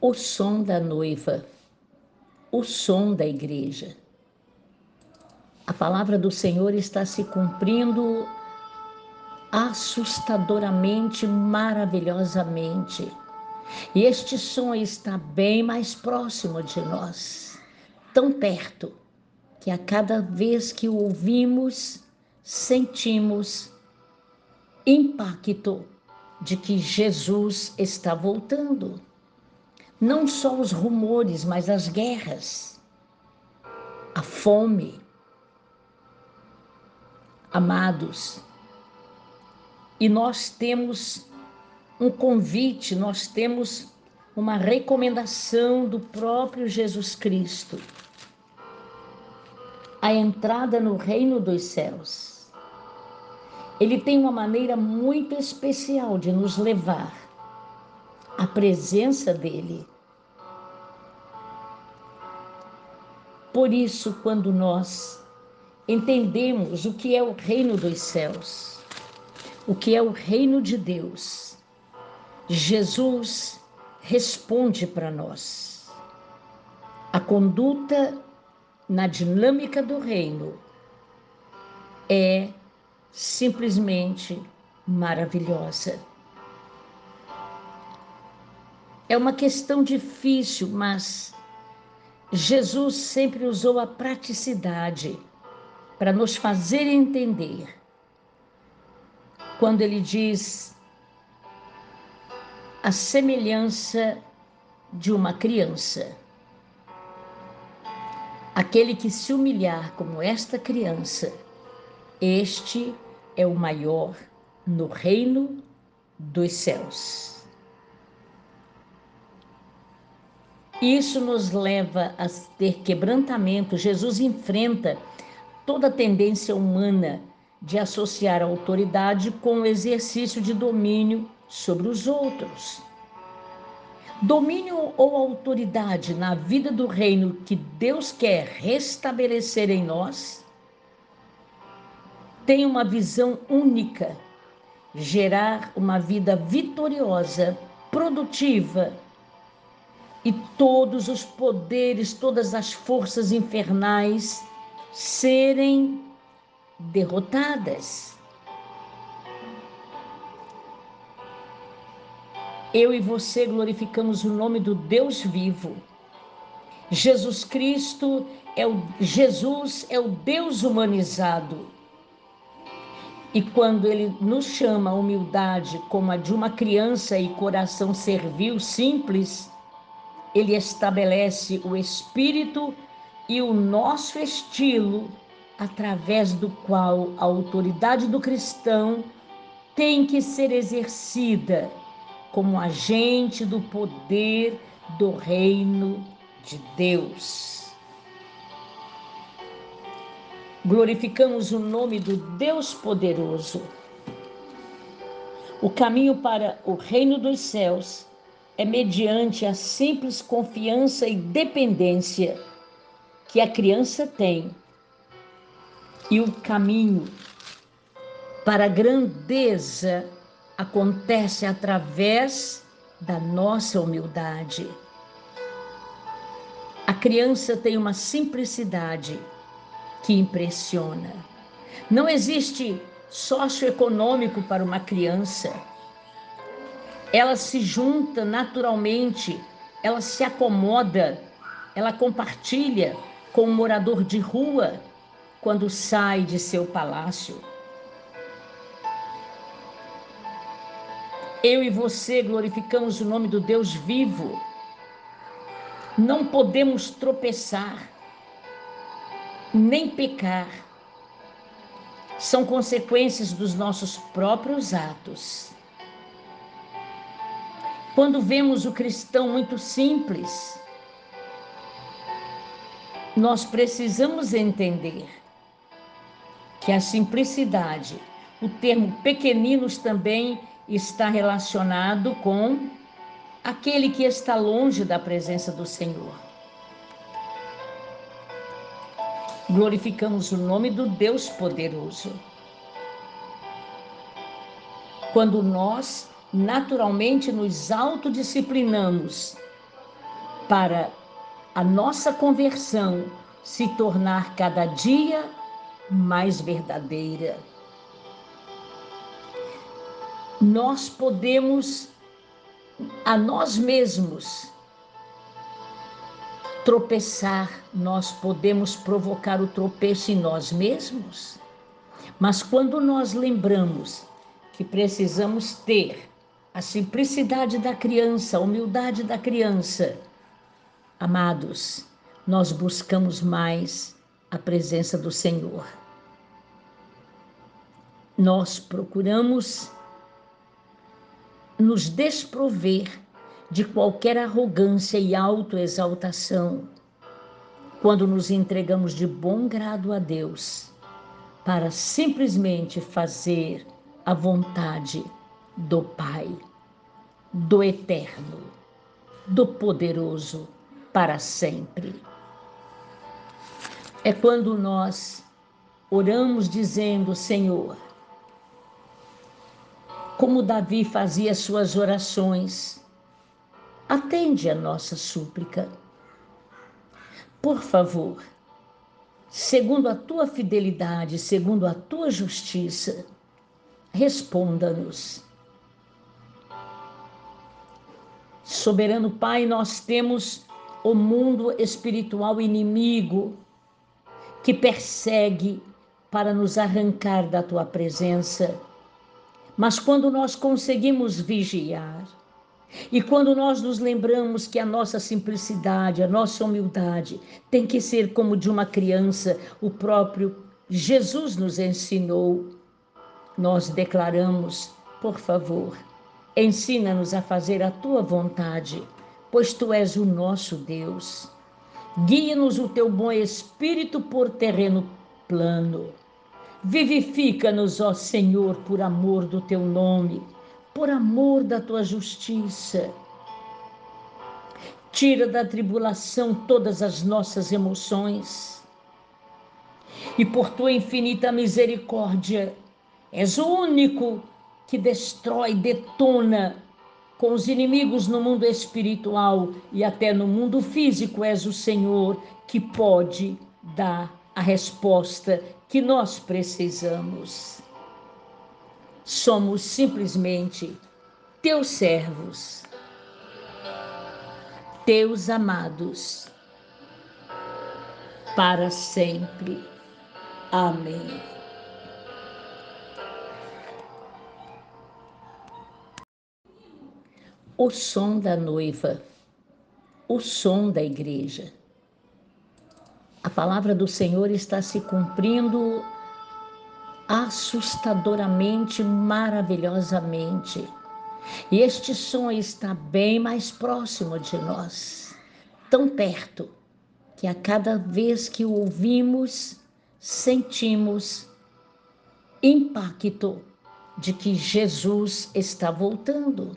o som da noiva, o som da igreja. A palavra do Senhor está se cumprindo assustadoramente, maravilhosamente. E este som está bem mais próximo de nós, tão perto, que a cada vez que o ouvimos, sentimos impacto de que Jesus está voltando. Não só os rumores, mas as guerras, a fome. Amados, e nós temos um convite, nós temos uma recomendação do próprio Jesus Cristo. A entrada no reino dos céus. Ele tem uma maneira muito especial de nos levar à presença dele. Por isso, quando nós entendemos o que é o reino dos céus, o que é o reino de Deus, Jesus responde para nós. A conduta na dinâmica do reino é simplesmente maravilhosa. É uma questão difícil, mas Jesus sempre usou a praticidade para nos fazer entender. Quando ele diz a semelhança de uma criança. Aquele que se humilhar como esta criança, este é o maior no reino dos céus. Isso nos leva a ter quebrantamento. Jesus enfrenta toda a tendência humana de associar a autoridade com o exercício de domínio sobre os outros. Domínio ou autoridade na vida do reino que Deus quer restabelecer em nós tem uma visão única, gerar uma vida vitoriosa, produtiva e todos os poderes, todas as forças infernais serem derrotadas. eu e você glorificamos o nome do Deus vivo. Jesus Cristo é o Jesus é o Deus humanizado. E quando ele nos chama a humildade como a de uma criança e coração servil simples, ele estabelece o espírito e o nosso estilo através do qual a autoridade do cristão tem que ser exercida como agente do poder do reino de Deus. Glorificamos o nome do Deus poderoso. O caminho para o reino dos céus é mediante a simples confiança e dependência que a criança tem. E o caminho para a grandeza acontece através da nossa humildade. A criança tem uma simplicidade que impressiona. Não existe socioeconômico para uma criança. Ela se junta naturalmente, ela se acomoda, ela compartilha com um morador de rua quando sai de seu palácio. Eu e você glorificamos o nome do Deus vivo. Não podemos tropeçar, nem pecar. São consequências dos nossos próprios atos. Quando vemos o cristão muito simples, nós precisamos entender que a simplicidade, o termo pequeninos também está relacionado com aquele que está longe da presença do Senhor. Glorificamos o nome do Deus poderoso. Quando nós naturalmente nos autodisciplinamos para a nossa conversão se tornar cada dia mais verdadeira. Nós podemos a nós mesmos tropeçar, nós podemos provocar o tropeço em nós mesmos, mas quando nós lembramos que precisamos ter a simplicidade da criança, a humildade da criança, amados, nós buscamos mais a presença do Senhor. Nós procuramos nos desprover de qualquer arrogância e autoexaltação. Quando nos entregamos de bom grado a Deus para simplesmente fazer a vontade do Pai, do Eterno, do Poderoso para sempre. É quando nós oramos dizendo: Senhor, como Davi fazia suas orações, atende a nossa súplica. Por favor, segundo a tua fidelidade, segundo a tua justiça, responda-nos. Soberano Pai, nós temos o mundo espiritual inimigo que persegue para nos arrancar da tua presença. Mas quando nós conseguimos vigiar, e quando nós nos lembramos que a nossa simplicidade, a nossa humildade tem que ser como de uma criança, o próprio Jesus nos ensinou, nós declaramos, por favor, ensina-nos a fazer a tua vontade, pois tu és o nosso Deus. Guia-nos o teu bom espírito por terreno plano. Vivifica-nos, ó Senhor, por amor do teu nome por amor da tua justiça. Tira da tribulação todas as nossas emoções. E por tua infinita misericórdia, és o único que destrói, detona com os inimigos no mundo espiritual e até no mundo físico. És o Senhor que pode dar a resposta que nós precisamos somos simplesmente teus servos, teus amados, para sempre. Amém. O som da noiva, o som da igreja. A palavra do Senhor está se cumprindo assustadoramente, maravilhosamente. E este som está bem mais próximo de nós, tão perto, que a cada vez que o ouvimos, sentimos impacto de que Jesus está voltando.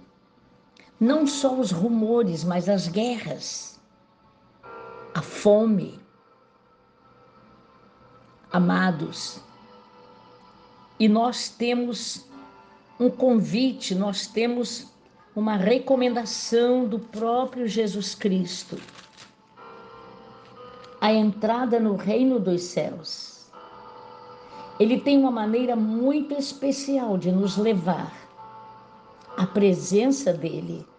Não só os rumores, mas as guerras, a fome. Amados, e nós temos um convite, nós temos uma recomendação do próprio Jesus Cristo. A entrada no reino dos céus. Ele tem uma maneira muito especial de nos levar à presença dele.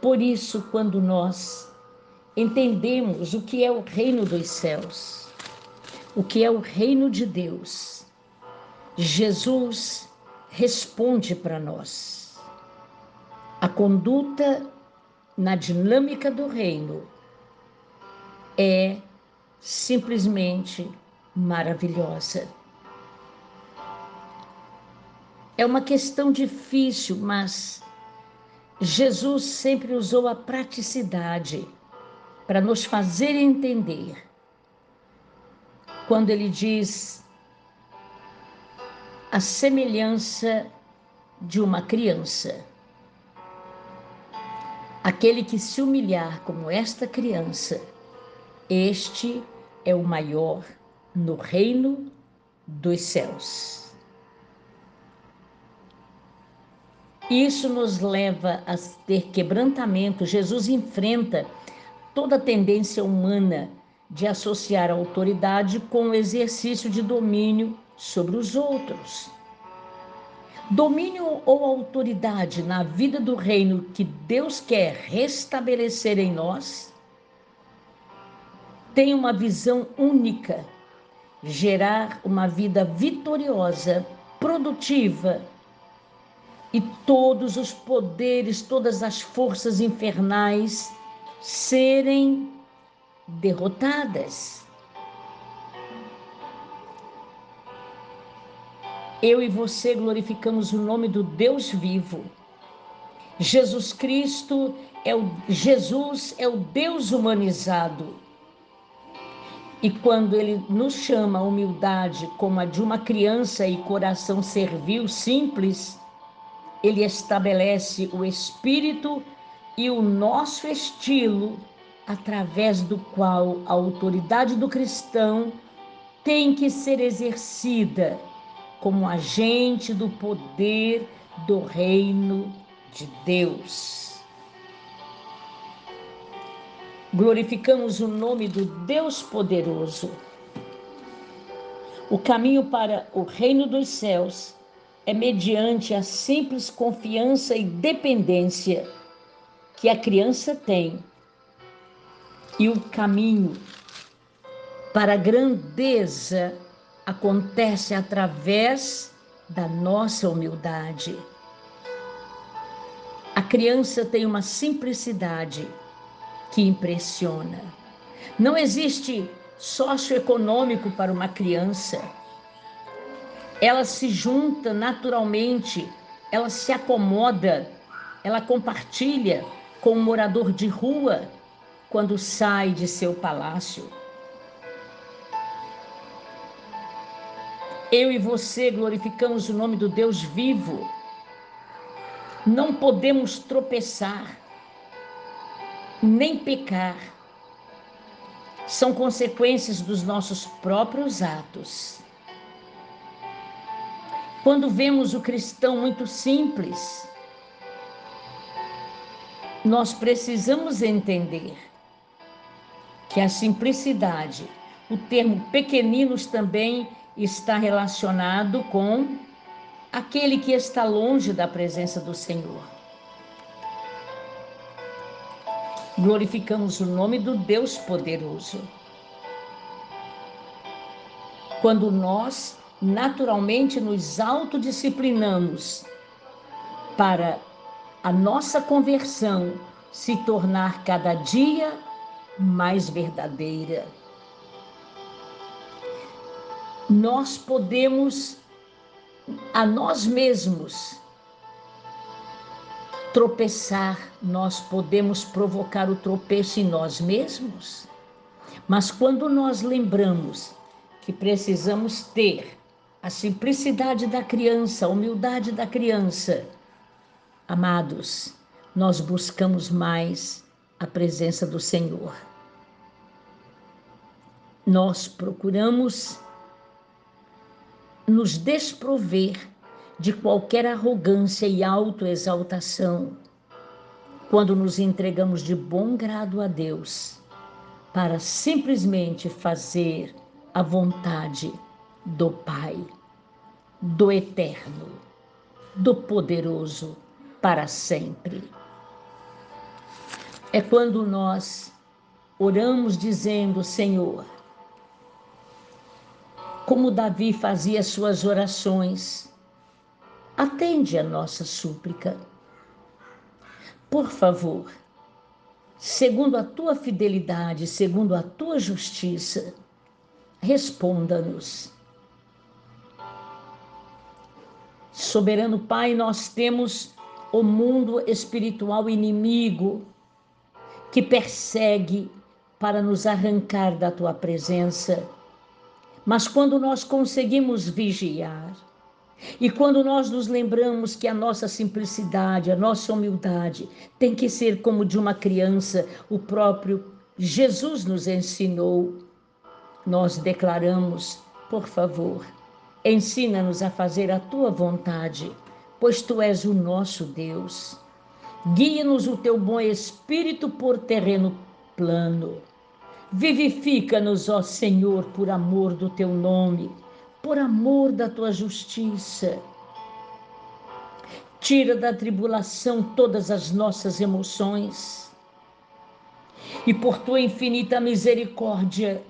Por isso, quando nós entendemos o que é o reino dos céus, o que é o reino de Deus, Jesus responde para nós. A conduta na dinâmica do reino é simplesmente maravilhosa. É uma questão difícil, mas Jesus sempre usou a praticidade para nos fazer entender quando ele diz a semelhança de uma criança. Aquele que se humilhar como esta criança, este é o maior no reino dos céus. Isso nos leva a ter quebrantamento. Jesus enfrenta toda a tendência humana de associar a autoridade com o exercício de domínio sobre os outros. Domínio ou autoridade na vida do reino que Deus quer restabelecer em nós tem uma visão única, gerar uma vida vitoriosa, produtiva e todos os poderes, todas as forças infernais serem derrotadas. Eu e você glorificamos o nome do Deus vivo. Jesus Cristo é o Jesus é o Deus humanizado. E quando ele nos chama a humildade como a de uma criança e coração servil simples, ele estabelece o espírito e o nosso estilo através do qual a autoridade do cristão tem que ser exercida como agente do poder do reino de Deus. Glorificamos o nome do Deus poderoso. O caminho para o reino dos céus é mediante a simples confiança e dependência que a criança tem. E o caminho para a grandeza acontece através da nossa humildade. A criança tem uma simplicidade que impressiona. Não existe socioeconômico para uma criança ela se junta naturalmente, ela se acomoda, ela compartilha com um morador de rua quando sai de seu palácio. Eu e você glorificamos o nome do Deus vivo. Não podemos tropeçar, nem pecar. São consequências dos nossos próprios atos. Quando vemos o cristão muito simples, nós precisamos entender que a simplicidade, o termo pequeninos também está relacionado com aquele que está longe da presença do Senhor. Glorificamos o nome do Deus poderoso. Quando nós naturalmente nos autodisciplinamos para a nossa conversão se tornar cada dia mais verdadeira. Nós podemos a nós mesmos tropeçar, nós podemos provocar o tropeço em nós mesmos, mas quando nós lembramos que precisamos ter a simplicidade da criança, a humildade da criança. Amados, nós buscamos mais a presença do Senhor. Nós procuramos nos desprover de qualquer arrogância e autoexaltação quando nos entregamos de bom grado a Deus para simplesmente fazer a vontade do Pai, do Eterno, do Poderoso para sempre. É quando nós oramos dizendo, Senhor, como Davi fazia suas orações, atende a nossa súplica. Por favor, segundo a tua fidelidade, segundo a tua justiça, responda-nos Soberano Pai, nós temos o mundo espiritual inimigo que persegue para nos arrancar da tua presença. Mas quando nós conseguimos vigiar, e quando nós nos lembramos que a nossa simplicidade, a nossa humildade tem que ser como de uma criança, o próprio Jesus nos ensinou, nós declaramos, por favor, Ensina-nos a fazer a tua vontade, pois tu és o nosso Deus. Guia-nos o teu bom espírito por terreno plano. Vivifica-nos, ó Senhor, por amor do teu nome, por amor da tua justiça. Tira da tribulação todas as nossas emoções. E por tua infinita misericórdia,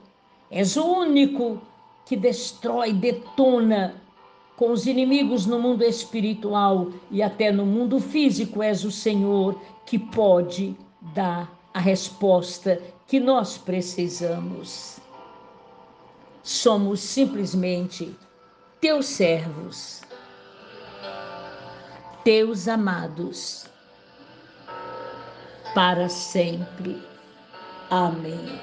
és o único que destrói, detona com os inimigos no mundo espiritual e até no mundo físico, és o Senhor que pode dar a resposta que nós precisamos. Somos simplesmente teus servos, teus amados, para sempre. Amém.